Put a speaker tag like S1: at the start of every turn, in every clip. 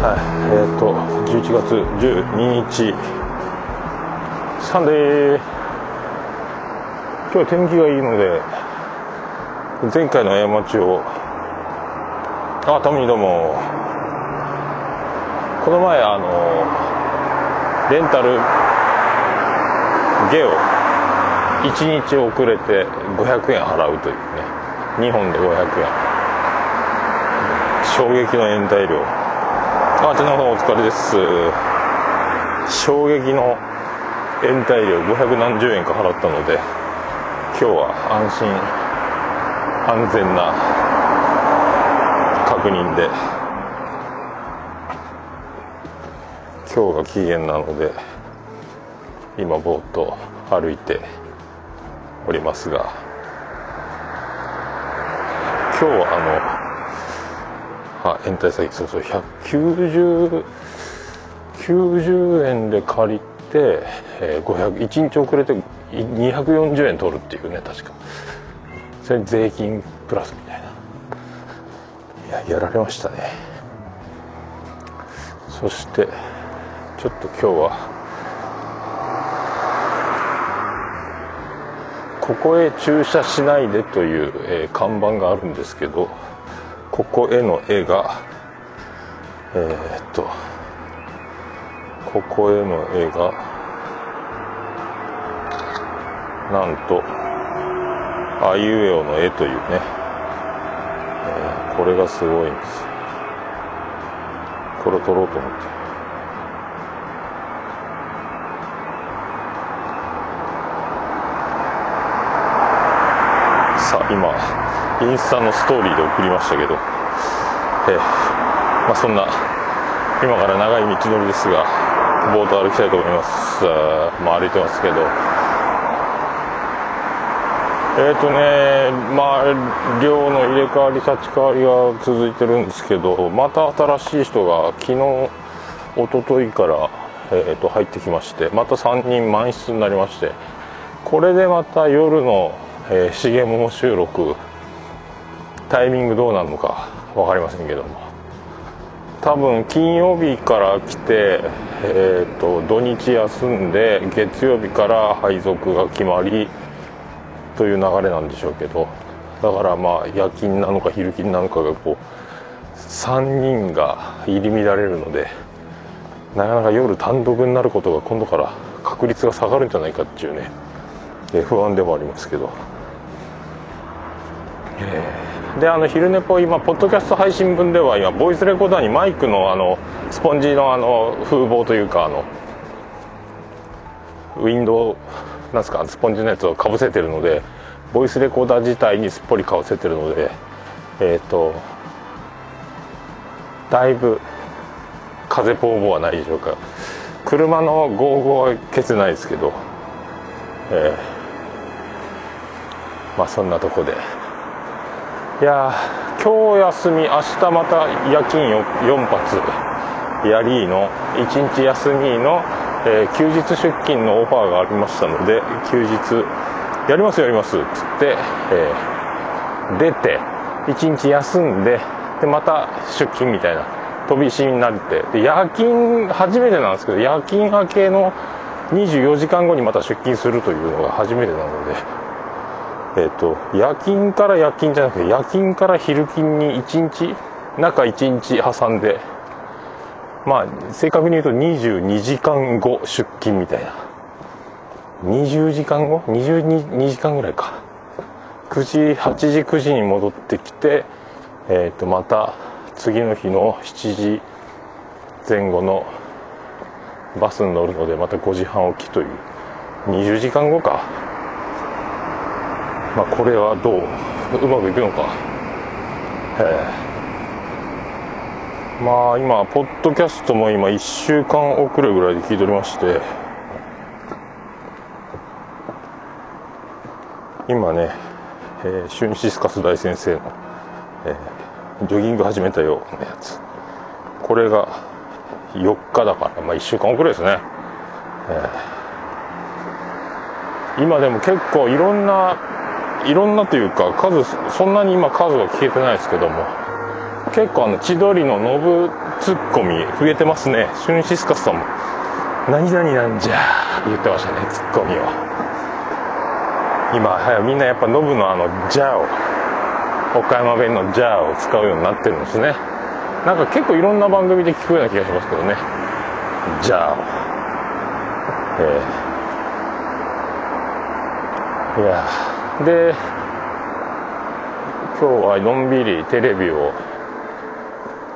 S1: はい。えっ、と11月12日。サンデー。今日は天気がいいので前回の過ちを。あタミーどうも。この前あのレンタル。ゲオ。1日遅れて500円払うというね。2本で500円。衝撃の延滞料あちなみにお疲れです。衝撃の延滞料500何十円か払ったので今日は安心安全な確認で今日が期限なので今ぼーっと歩いておりますが今日はあのあ延滞先そうそう190 90円で借りて、えー、500 1日遅れて240円取るっていうね確か。それ税金プラスみたいな。いややられましたね。そしてちょっと今日はここへ駐車しないでという、えー、看板があるんですけどここへの絵がえー、っとここへの絵がなんとあいうえおの絵というね、えー、これがすごいんです。これを撮ろうと思って。さ今インスタのストーリーで送りましたけど、えー、まあ、そんな今から長い道のりですがボート歩きたいと思います。まあ、歩いてますけど。えっ、ー、とねまあ量の入れ替わり立ち替わりが続いてるんですけどまた新しい人が昨日一昨日から、えー、と入ってきましてまた3人満室になりましてこれでまた夜のえー、重桃収録。タイミングどうなるのか分かりませんけども。多分金曜日から来て、えーと、土日休んで月曜日から配属が決まりという流れなんでしょうけど。だからまあ夜勤なのか昼勤なのかがこう3人が入り乱れるのでなかなか夜単独になることが今度から確率が下がるんじゃないかっていうね不安でもありますけど。であの昼寝ぽい今ポッドキャスト配信分では今ボイスレコーダーにマイクのあのスポンジのあの風防というかあのウィンドウなんすかスポンジのやつをかぶせてるのでボイスレコーダー自体にすっぽりかぶせてるのでえっ、ー、とだいぶ風ポーボはないでしょうか車のゴーゴーは消せないですけどえー、まあそんなとこで。いや今日休み明日また夜勤 4, 発やりの1日休みの、えー、休日出勤のオファーがありましたので休日やりますやりますっつって、えー、出て1日休んででまた出勤みたいな飛び石になってで夜勤初めてなんですけど夜勤明けの24時間後にまた出勤するというのが初めてなので。えっ、と、夜勤から夜勤じゃなくて、夜勤から昼勤に1日、中1日挟んで、まあ、正確に言うと22時間後出勤みたいな。20時間後 ?22 時間ぐらいか。9時、8時、9時に戻ってきて、えっ、と、また次の日の7時前後のバスに乗るので、また5時半起きという、20時間後か。まあ、これはどう？うまくいくのか。まあ今ポッドキャストも今1週間遅れぐらいで聞いておりまして。今ね、えー、シュンシスカス大先生の、えー、ジョギング始めたようなやつ。これが4日だから、まあ、1週間遅れですね、えー、今でも結構いろんないろんなというか数そんなに今数は消えてないですけども。結構あの千鳥のノブツッコミ増えてますね。シュンシスカスさんも「何々なんじゃ」言ってましたねツッコミを。今はみんなやっぱノブのあの「じゃ」を岡山弁の「じゃ」を使うようになってるんですね。なんか結構いろんな番組で聞くような気がしますけどね「じゃ」をえー、いやで今日はのんびりテレビを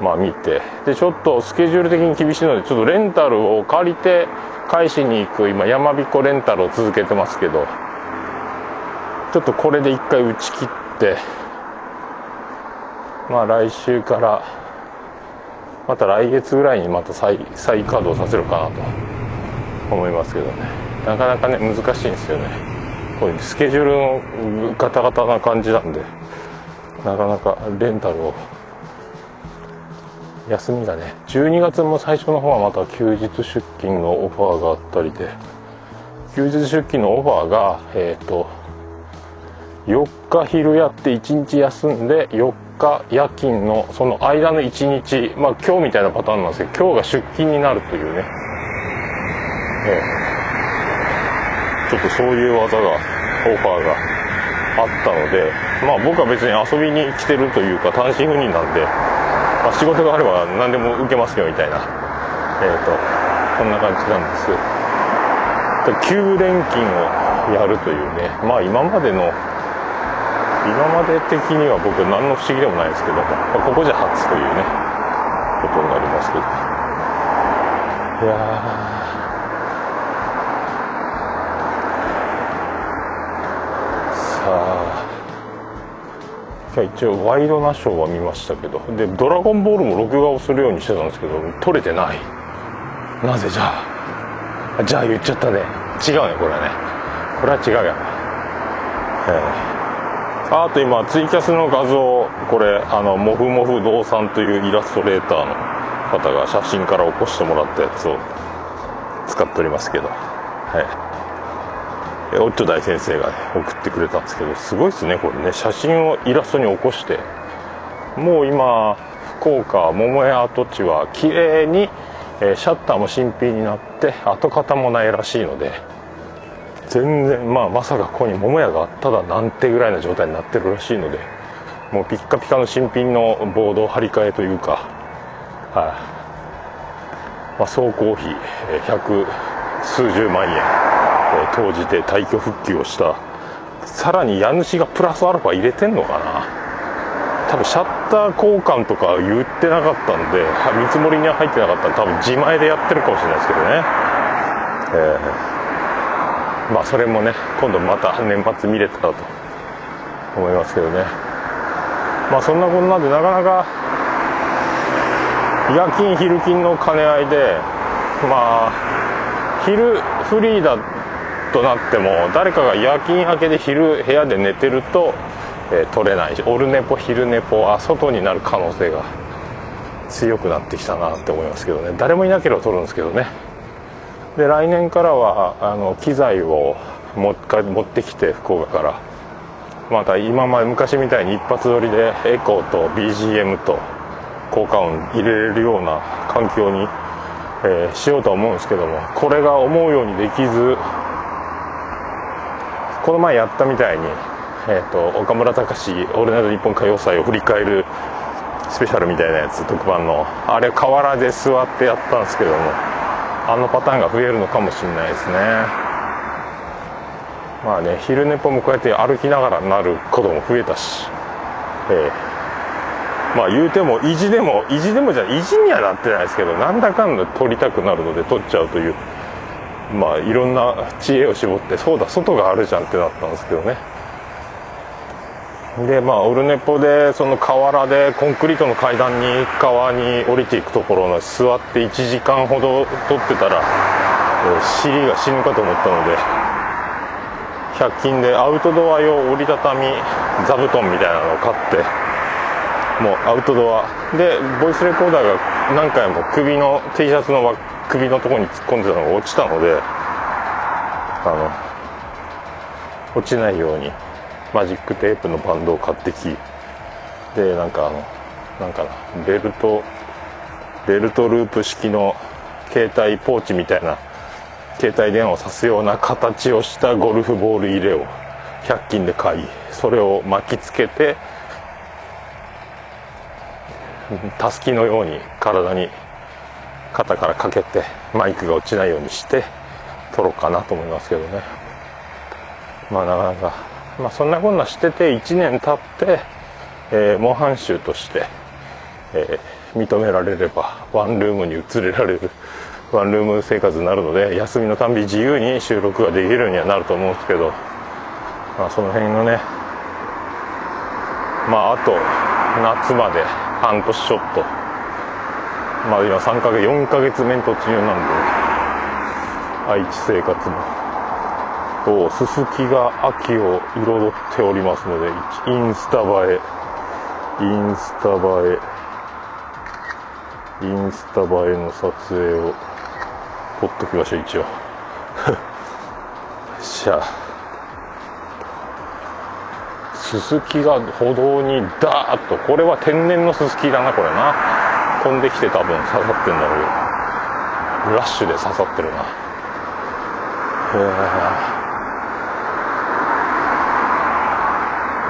S1: まあ見てでちょっとスケジュール的に厳しいのでちょっとレンタルを借りて返しに行く今山彦レンタルを続けてますけどちょっとこれで一回打ち切ってまあ来週からまた来月ぐらいにまた再再稼働させるかなと思いますけどね。なかなかね難しいんですよね。スケジュールのガタガタな感じなんでなかなかレンタルを。休みがね12月も最初の方はまた休日出勤のオファーがあったりで休日出勤のオファーがえっ、ー、と4日昼やって1日休んで4日夜勤のその間の1日まあ今日みたいなパターンなんですけど今日が出勤になるというね、ええ、ちょっとそういう技がオファーがあったのでまあ僕は別に遊びに来てるというか単身赴任なんでまあ、仕事があれば何でも受けますよみたいな、えーと、こんな感じなんです。9連勤をやるというねまあ今までの今まで的には僕何の不思議でもないですけど、まあ、ここじゃ初というねことになりますけど。いやさあ一応ワイドナショーは見ましたけどで「ドラゴンボール」も録画をするようにしてたんですけど撮れてない。なぜじゃあ？じゃあ言っちゃったね。違うねこれはね。これは違うやえー、あと今ツイキャスの画像これあのモフモフ堂さんというイラストレーターの方が写真から起こしてもらったやつを使っておりますけど。はい。オッチョ大先生が、送ってくれたんですけどすごいですねこれね。写真をイラストに起こして。もう今福岡桃屋跡地は綺麗に、え、シャッターも新品になって跡形もないらしいので全然まあまさかここに桃屋があっただなんてぐらいの状態になってるらしいのでもうピッカピカの新品のボードを張り替えというかはい、あ、まあ、総工費百数十万円。投じて退去復旧をした。さらに家主がプラスアルファ入れてんのかな。多分シャッター交換とか言ってなかったんで見積もりには入ってなかった。んで多分自前でやってるかもしれないですけどね。えー、まあそれもね今度また年末見れたらと思いますけどね。まあそんなこんなんでなかなか夜勤昼勤の兼ね合いでまあ昼フリーだとなっても誰かが夜勤明けで昼部屋で寝てると、えー、取れないしオルネポ昼ネポは外になる可能性が強くなってきたなって思いますけどね。誰もいなければ取るんですけどね。で来年からはあの機材を持ってきて福岡から。また今まで昔みたいに一発撮りでエコーと BGM と効果音入れれるような環境に、えー、しようとは思うんですけどもこれが思うようにできずこの前やったみたいに、えーと、岡村隆史「オールナイトニッポン歌謡祭」を振り返るスペシャルみたいなやつ特番のあれ河原で座ってやったんですけどもあのパターンが増えるのかもしれないですね。まあね昼寝ぽもこうやって歩きながらなることも増えたしええ。ー、まあ言うても意地でも意地でもじゃ意地にはなってないですけどなんだかんだ撮りたくなるので撮っちゃうというまあいろんな知恵を絞ってそうだ外があるじゃんってなったんですけどね。でまあオルネポでその河原でコンクリートの階段に川に降りていくところの座って1時間ほど撮ってたら、尻が死ぬかと思ったので100均でアウトドア用折りたたみ座布団みたいなのを買ってもうアウトドア。でボイスレコーダーが何回も首の T シャツの首のところに突っ込んでたのが落ちたのであの落ちないようにマジックテープのバンドを買ってきでなんかあのなんかなベルトベルトループ式の携帯ポーチみたいな携帯電話を挿すような形をしたゴルフボール入れを100均で買いそれを巻きつけてたすきのように体に肩からかけてマイクが落ちないようにして撮ろうかなと思いますけどね。まあなかなかまあそんなこんなしてて1年経ってえー、模範囚として、えー、認められればワンルームに移れられるワンルーム生活になるので休みのたんび自由に収録ができるようにはなると思うんですけど、まあ、その辺のねまああと夏まで半年ちょっとまあ今3ヶ月4ヶ月目途中なんで愛知生活も。とすすきが秋を彩っておりますのでインスタ映えインスタ映えインスタ映えの撮影を撮っときましょう一応。しゃすすきが歩道にダーッとこれは天然のすすきだなこれな。飛んできて多分刺さってんだろう。よラッシュで刺さってるな。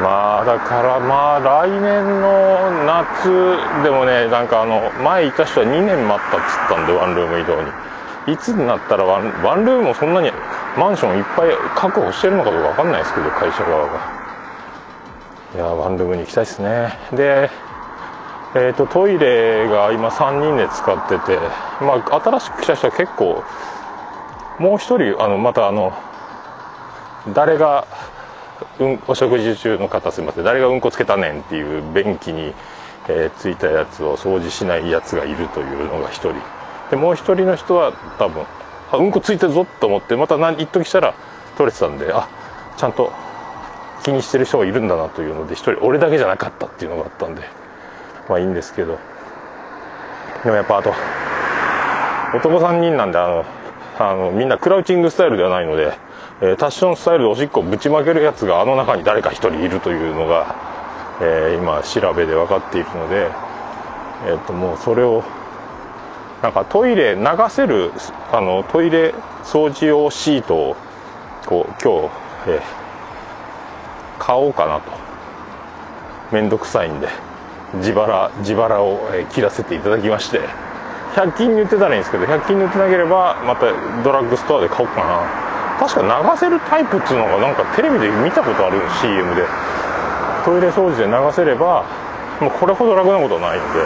S1: まあだからまあ来年の夏でもねなんかあの前いた人は2年待ったっつったんでワンルーム移動に。いつになったらワンワンルームもそんなにマンションいっぱい確保してるのかどうか分かんないですけど会社側が。いやワンルームに行きたいですね。でえーと、トイレが今3人で使ってて、まあ、新しく来た人は結構もう1人あのまたあの誰がうん、お食事中の方すいません。誰がうんこつけたねんっていう便器に、えー、ついたやつを掃除しないやつがいるというのが1人。でもう1人の人は多分あうんこついてるぞと思ってまた何一時したら取れてたんであちゃんと気にしてる人がいるんだなというので1人俺だけじゃなかったっていうのがあったんで。まあいいんですけど。でもやっぱあと男3人なんであのあのみんなクラウチングスタイルではないのでえー、タッションスタイルでおしっこをぶちまけるやつがあの中に誰か1人いるというのが、えー、今調べで分かっているので、えー、ともうそれをなんかトイレ流せるあのトイレ掃除用シートをこう今日、えー、買おうかなと。面倒くさいんで。自腹自腹を、切らせていただきまして100均に売ってたらいいんですけど100均に売ってなければまたドラッグストアで買おうかな。確か流せるタイプっていうのがなんかテレビで見たことある CM でトイレ掃除で流せればもうこれほど楽なことはないので、え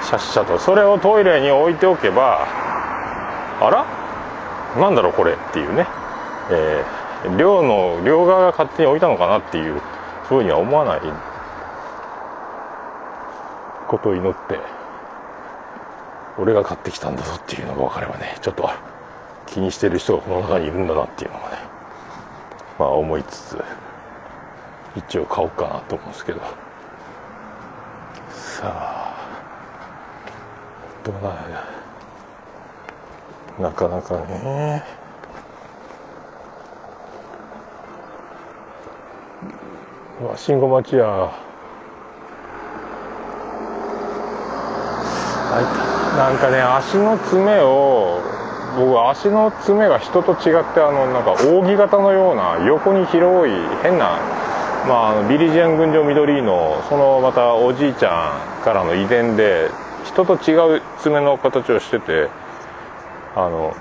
S1: ー、シャッシャと。それをトイレに置いておけばあら？なんだろうこれっていうね、えー、寮の両側が勝手に置いたのかなっていうふうには思わないことを祈って俺が買ってきたんだぞっていうのが分かればねちょっと気にしてる人がこの中にいるんだなっていうのがねまあ思いつつ一応買おうかなと思うんですけど。さあどうなんやなかなかね。わ信号待ちや。なんかね足の爪を僕足の爪が人と違ってあのなんか扇形のような横に広い変な、まあ、ビリジアン群青緑のそのまたおじいちゃんからの遺伝で人と違う爪の形をしててあの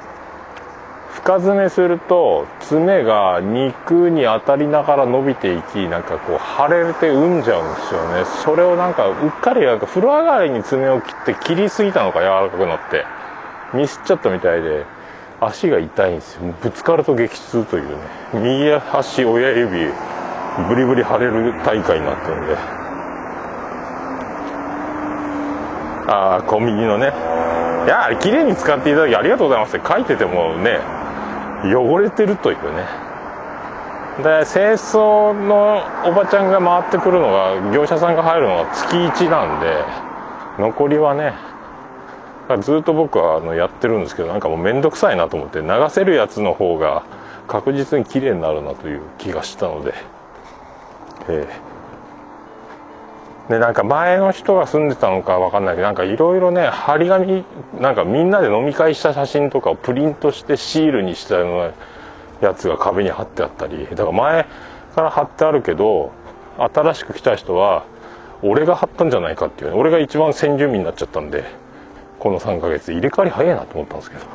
S1: 深爪すると爪が肉に当たりながら伸びていきなんかこう腫れて産んじゃうんですよね。それをなんかうっかりなんか風呂上がりに爪を切って切りすぎたのか柔らかくなって。ミスっちゃったみたいで足が痛いんですよ。ぶつかると激痛というね。右足親指ブリブリ腫れる大会になってるんで。ああコンビニのね。いや綺麗に使っていただきありがとうございますって書いててもね汚れてるというね。で清掃のおばちゃんが回ってくるのが業者さんが入るのが月1なんで残りはねずっと僕はあのやってるんですけどなんかもう面倒くさいなと思って流せるやつの方が確実に綺麗になるなという気がしたので、え。でなんか前の人が住んでたのか分かんないけどなんかいろいろね張り紙なんかみんなで飲み会した写真とかをプリントしてシールにしたようなやつが壁に貼ってあったりだから前から貼ってあるけど新しく来た人は俺が貼ったんじゃないかっていうね俺が一番先住民になっちゃったんでこの3ヶ月入れ替わり早いなと思ったんですけど。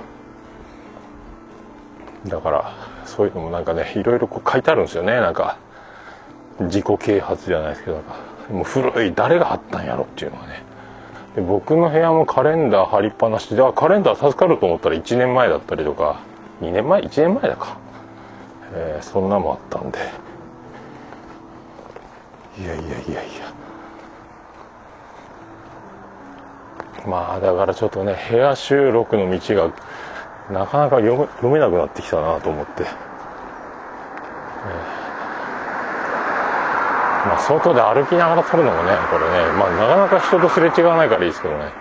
S1: だからそういうのもなんかねいろいろこう書いてあるんですよね。なんか自己啓発じゃないですけどなんか。もう古い誰が貼ったんやろっていうのはね。で僕の部屋もカレンダー貼りっぱなしであカレンダー助かると思ったら1年前だったりとか2年前？1年前だか、えー、そんなもあったんで。いやいやいやいや。まあだからちょっとね部屋収録の道がなかなか読めなくなってきたなと思って、えー。まあ、外で歩きながら撮るのもね、これね、まあ、なかなか人とすれ違わないからいいですけどね、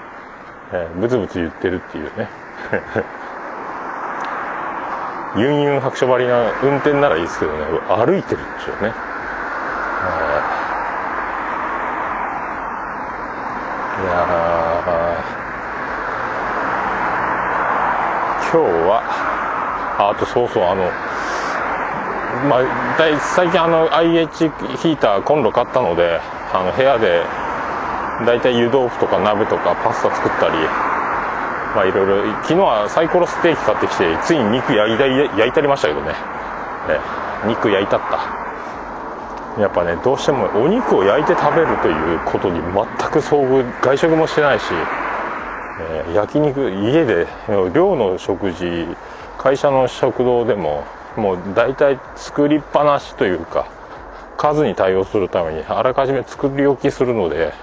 S1: えー、ブツブツ言ってるっていうね。ユンユン白書張りな運転ならいいですけどね、歩いてるっちゅうね。いや今日は、あとそうそう、あの、まあ、最近あの IH ヒーターコンロ買ったのであの部屋で大体湯豆腐とか鍋とかパスタ作ったりまあいろいろ昨日はサイコロステーキ買ってきてついに肉焼いた焼いたりましたけどね。え肉焼いたった。やっぱねどうしてもお肉を焼いて食べるということに全く遭遇外食もしてないし、えー、焼肉家で寮の食事会社の食堂でももう大体作りっぱなしというか数に対応するためにあらかじめ作り置きするので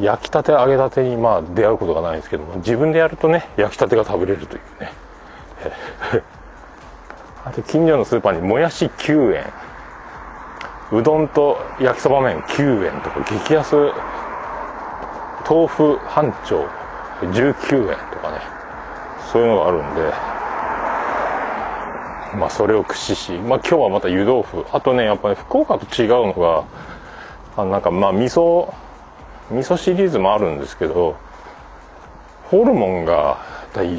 S1: 焼きたて揚げたてにまあ出会うことがないんですけども自分でやるとね焼きたてが食べれるというね。あと近所のスーパーにもやし9円うどんと焼きそば麺9円とか激安。豆腐半丁19円とかね。そういうのがあるんでまあそれを駆使し、まあ今日はまた湯豆腐。あとね、やっぱり、ね、福岡と違うのが、あなんかまあ味噌、味噌シリーズもあるんですけど、ホルモンが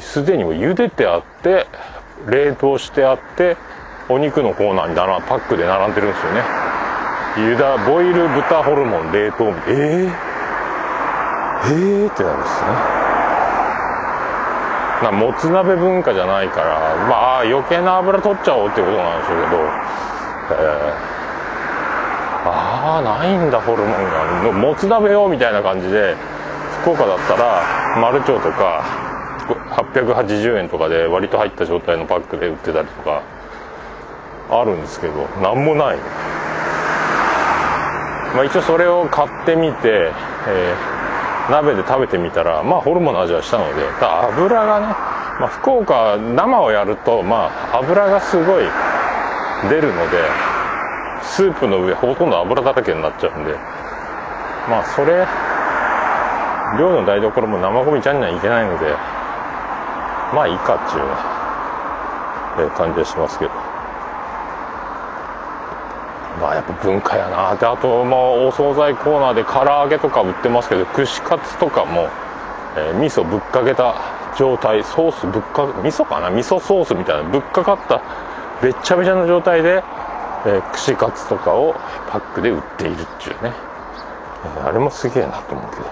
S1: すでにも茹でてあって、冷凍してあって、お肉のコーナーにパックで並んでるんですよね。湯だ、ボイル豚ホルモン冷凍、えー、えーってなるんですね。なもつ鍋文化じゃないからまあ余計な油取っちゃおうってことなんでしょうけど、えー、ああないんだホルモンが。もつ鍋よみたいな感じで福岡だったら丸腸とか880円とかで割と入った状態のパックで売ってたりとかあるんですけど何もない、まあ、一応それを買ってみて、えー鍋で食べてみたらまあホルモンの味はしたのでだ油がね、まあ、福岡生をやるとまあ油がすごい出るのでスープの上ほとんど油だらけになっちゃうんでまあそれ寮の台所も生ゴミちゃんにはいけないのでまあいいかっていうね、え感じはしますけど。まあやっぱ文化やな。であとまあお惣菜コーナーで唐揚げとか売ってますけど串カツとかも、えー、味噌ぶっかけた状態ソースぶっか味噌かな？味噌ソースみたいなぶっかかったべっちゃべちゃの状態で、えー、串カツとかをパックで売っているっていうね、えー、あれもすげえなと思うけど。い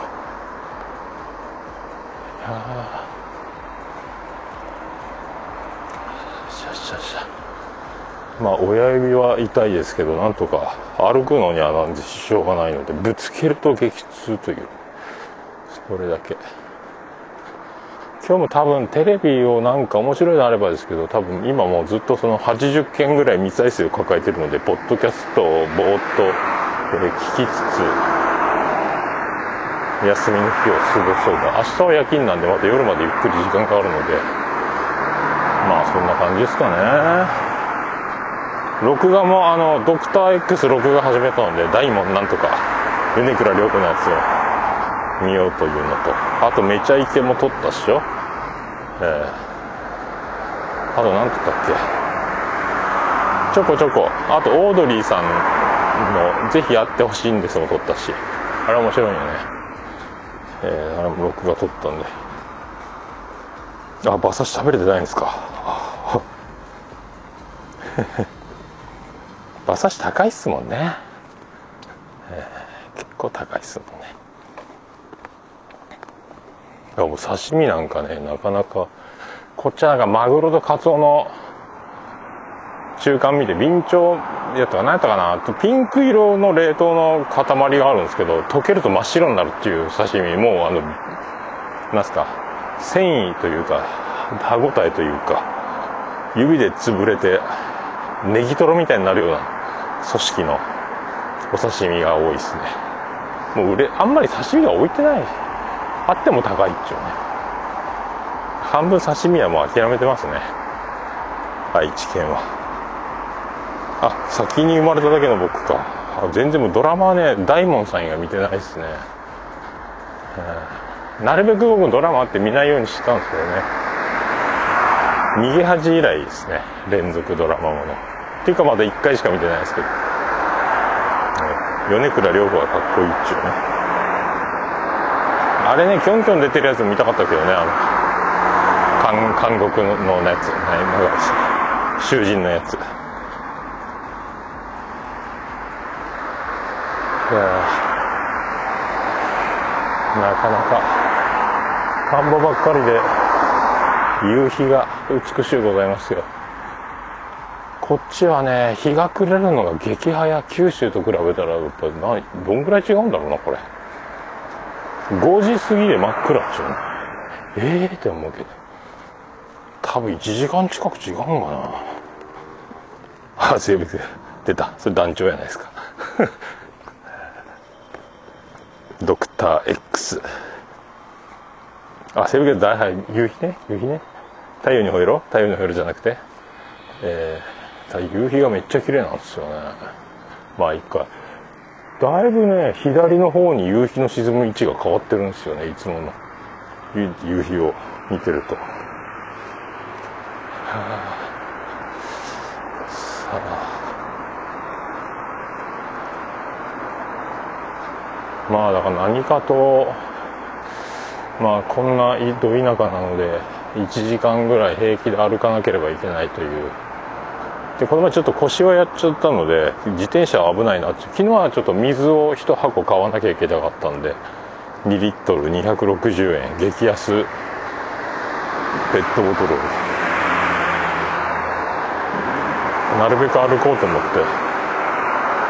S1: やまあ親指は痛いですけどなんとか歩くのにはなんで支障がないのでぶつけると激痛というそれだけ。今日も多分テレビをなんか面白いのあればですけど多分今もうずっとその80件ぐらい密再生を抱えてるのでポッドキャストをぼーっと、聞きつつ休みの日を過ごそうか明日は夜勤なんでまた夜までゆっくり時間かかるのでまあそんな感じですかね。録画もあのドクター X 録画始めたので大門なんとか米倉涼子のやつを見ようというのと。あとめちゃイケも撮ったっしょ。えー、あと何て言ったっけ。ちょこちょこ。あとオードリーさんのぜひやってほしいんですも撮ったし。あれ面白いよね。えー、あれも録画撮ったんで。あ馬刺し食べれてないんですか。馬刺し高いっすもんね、えー、結構高いっすもんね。いやも刺身なんかねなかなかこっちはなんかマグロとカツオの中間見て備長やったか何やったかなピンク色の冷凍の塊があるんですけど溶けると真っ白になるっていう刺身もうあのなんすか繊維というか歯ごたえというか指で潰れてネギトロみたいになるような組織のお刺身が多いですね。もう売れあんまり刺身が置いてない。あっても高いっちゅうね。半分刺身はもう諦めてますね。愛知県は。あ先に生まれただけの僕か。全然もうドラマはね大門さん以外見てないですね、えー、なるべく僕ドラマあって見ないようにしてたんですけどね。逃げ恥以来ですね。連続ドラマもの。ていうかまだ1回しか見てないですけど、米倉涼子がかっこいいっちゅうね。あれねキョンキョン出てるやつ見たかったけどねあの韓韓国のやつ、はい、囚人のやつ。いやなかなか田んぼばっかりで夕日が美しゅうございますよ。こっちはね日が暮れるのが激早。九州と比べたらやっぱなどんぐらい違うんだろうなこれ。5時過ぎで真っ暗っちゅうねええー、って思うけど。多分1時間近く違うんかな。あ全部出た。それ団長やないですか。ドクター X あ、西部劇大杯、夕日ね、夕日ね。太陽に吠えろ。太陽に吠えろじゃなくて。えー、夕日がめっちゃ綺麗なんですよね。まあ、一回。だいぶね、左の方に夕日の沈む位置が変わってるんですよね、いつもの。夕日を見てると。はあ、さあ。まあだから何かとまあこんなど田舎なので1時間ぐらい平気で歩かなければいけないというでこの前ちょっと腰はやっちゃったので自転車は危ないなって昨日はちょっと水を1箱買わなきゃいけなかったんで2リットル260円激安ペットボトルなるべく歩こうと思って。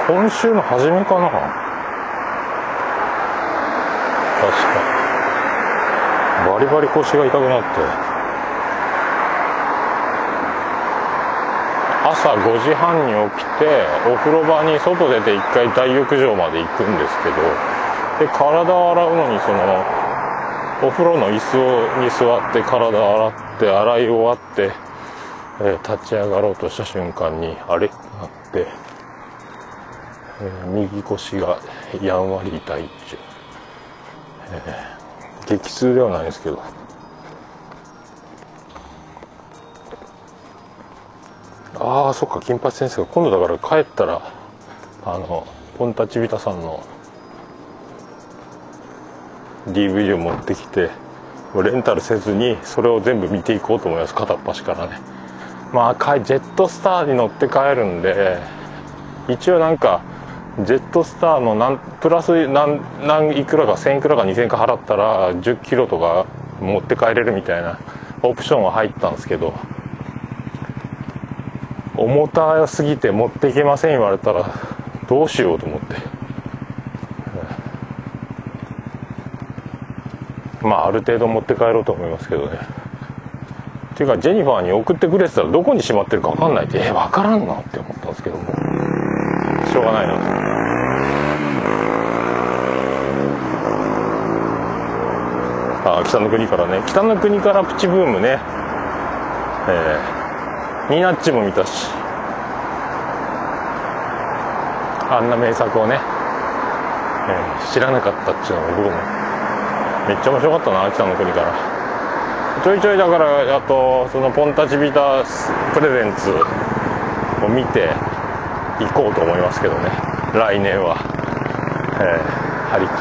S1: 今週の初めかな？確か。バリバリ腰が痛くなって。朝5時半に起きてお風呂場に外出て一回大浴場まで行くんですけどで体を洗うのにそのお風呂の椅子に座って体洗って洗い終わって、えー、立ち上がろうとした瞬間にあれ？なって、えー、右腰がやんわり痛いっちゅう。えー、激痛ではないですけどああそっか金八先生が今度だから帰ったらあのポンタチビタさんの DVD を持ってきてレンタルせずにそれを全部見ていこうと思います。片っ端からね。まあジェットスターに乗って帰るんで一応なんかジェットスターのなんプラス何何いくらか1000いくらか2000か払ったら10キロとか持って帰れるみたいなオプションは入ったんですけど重たすぎて持っていけません言われたらどうしようと思って。まあある程度持って帰ろうと思いますけどね。っていうかジェニファーに送ってくれてたらどこにしまってるか分かんないってえ分からんのって思ったんですけども。しょうがないな。とあ北の国からね。北の国からプチブームね。えー、ニナッチも見たし。あんな名作をね、えー、知らなかったっちゅうのも僕も。めっちゃ面白かったな北の国から。ちょいちょいだからあとそのポンタチビタプレゼンツを見て行こうと思いますけどね。来年は、えー、張り切っ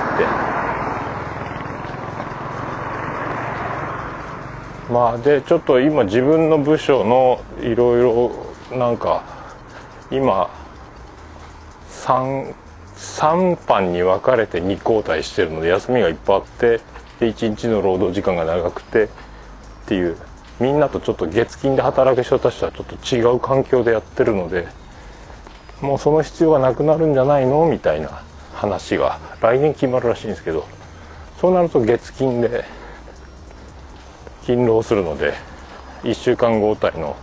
S1: て。まあでちょっと今自分の部署のいろいろなんか今3 3班に分かれて2交代してるので休みがいっぱいあってで1日の労働時間が長くてっていう。みんなとちょっと月金で働く人たちとはちょっと違う環境でやってるのでもうその必要がなくなるんじゃないの？みたいな話が来年決まるらしいんですけどそうなると月金で勤労するので1週間交代の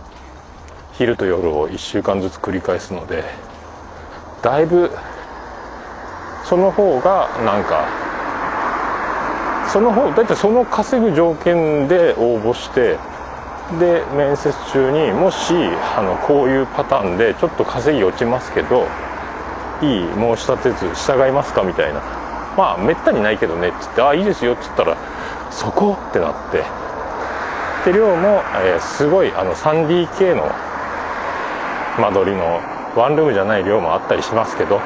S1: 昼と夜を1週間ずつ繰り返すのでだいぶその方がなんかその方だってその稼ぐ条件で応募してで面接中にもしあのこういうパターンでちょっと稼ぎ落ちますけどいい申し立てず従いますかみたいなまあめったにないけどねっつって「あいいですよ」っつったら「そこ?」ってなってで寮も、えー、すごいあの 3DK の間取りのワンルームじゃない寮もあったりしますけど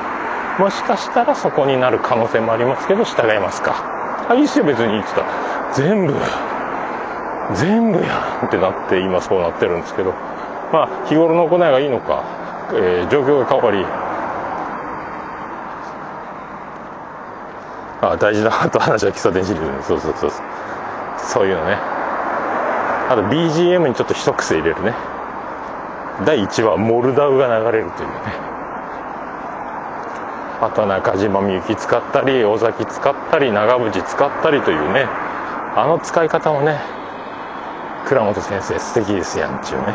S1: もしかしたらそこになる可能性もありますけど従いますか。あいいっすよ別にっつったら。全部全部やんってなって今そうなってるんですけど。まあ日頃の行いがいいのか、えー、状況が変わり。あ大事なと話は基礎電子理論そうそうそうそう。いうのね。あと BGM にちょっと一癖入れるね。第1話モルダウが流れるというね。あとは中島みゆき使ったり尾崎使ったり長渕使ったりというね。あの使い方もね倉本先生素敵ですやんちゅうね。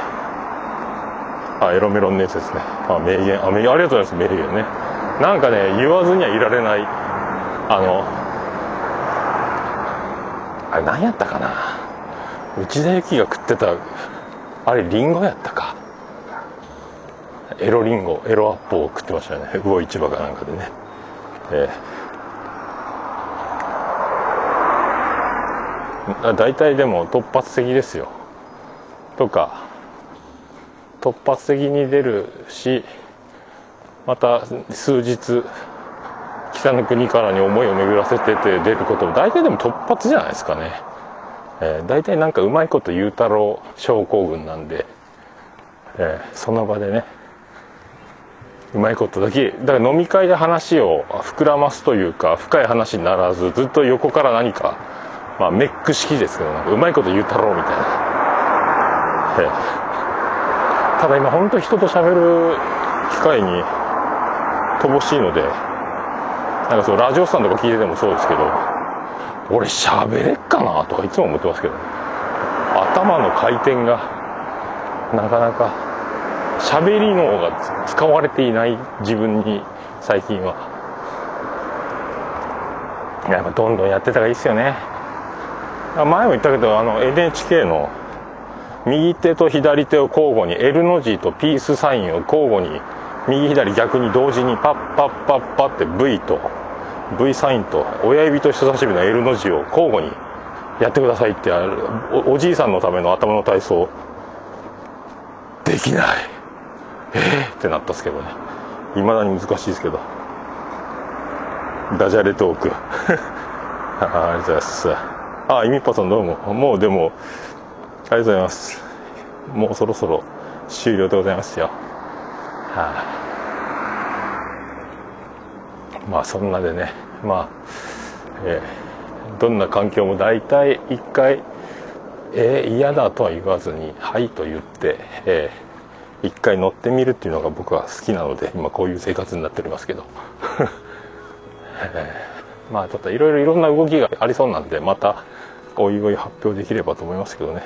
S1: あエロメロンのやつですね。あ名言あ名ありがとうございます名言ね。なんかね言わずにはいられないあのあれ何やったかな。内田有紀が食ってたあれリンゴやったか。エロリンゴエロアップを食ってましたよね。魚市場かなんかでね。えー大体でも突発的ですよ。とか突発的に出るしまた数日北の国からに思いを巡らせてて出ることも大体でも突発じゃないですかね、えー、大体なんかうまいこと言うたろう症候群なんで、えー、その場でねうまいことだけだから飲み会で話を膨らますというか深い話にならずずっと横から何かまあメック式ですけどなんかうまいこと言うたろうみたいな、え、ただ今本当人と喋る機会に乏しいのでなんかそうラジオさんとか聞いててもそうですけど俺喋れっかなとかいつも思ってますけど頭の回転がなかなか喋り脳が使われていない自分に最近は。やっぱどんどんやってた方がいいですよね。前も言ったけどあの NHK の右手と左手を交互に L の字とピースサインを交互に右左逆に同時にパッパッパッパって V と V サインと親指と人差し指の L の字を交互にやってくださいっておじいさんのための頭の体操できない。えー、ってなったっすけどねいまだに難しいですけどダジャレトーク ありがとうございますあ、イミッパさんどうも。もうでも、ありがとうございます。もうそろそろ終了でございますよ。はあ、まあそんなでね、まあ、えー、どんな環境も大体一回、えー、嫌だとは言わずに、はいと言って、えー、一回乗ってみるっていうのが僕は好きなので、今こういう生活になっておりますけど。まあちょっといろいろいろんな動きがありそうなんでまたおいおい発表できればと思いますけどね。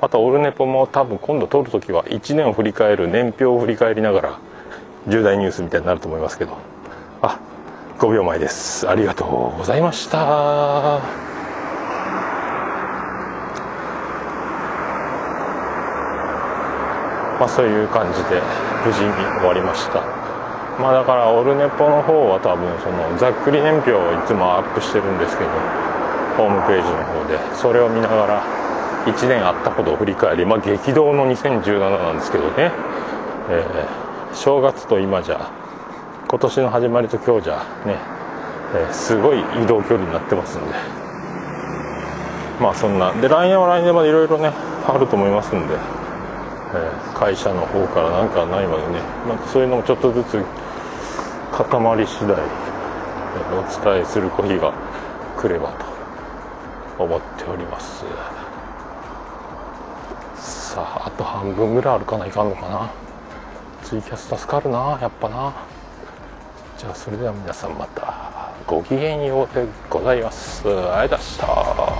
S1: またオルネポも多分今度撮るときは1年を振り返る年表を振り返りながら重大ニュースみたいになると思いますけど。あ5秒前です。ありがとうございました。まあそういう感じで無事に終わりました。まあだからオルネポの方は多分そのざっくり年表をいつもアップしてるんですけどホームページの方でそれを見ながら1年あったことを振り返りまあ激動の2017なんですけどね、えー、正月と今じゃ今年の始まりと今日じゃね、えー、すごい移動距離になってますんで。まあそんな。で来年は来年までいろいろねあると思いますんで、え、会社の方からなんかないまでねなんかそういうのもちょっとずつ固まり次第お伝えする日が来ればと思っております。さああと半分ぐらいあるかないかんのかな。ツイキャス助かるなやっぱな。じゃあそれでは皆さんまたごきげんようでございます。ありがとうございました。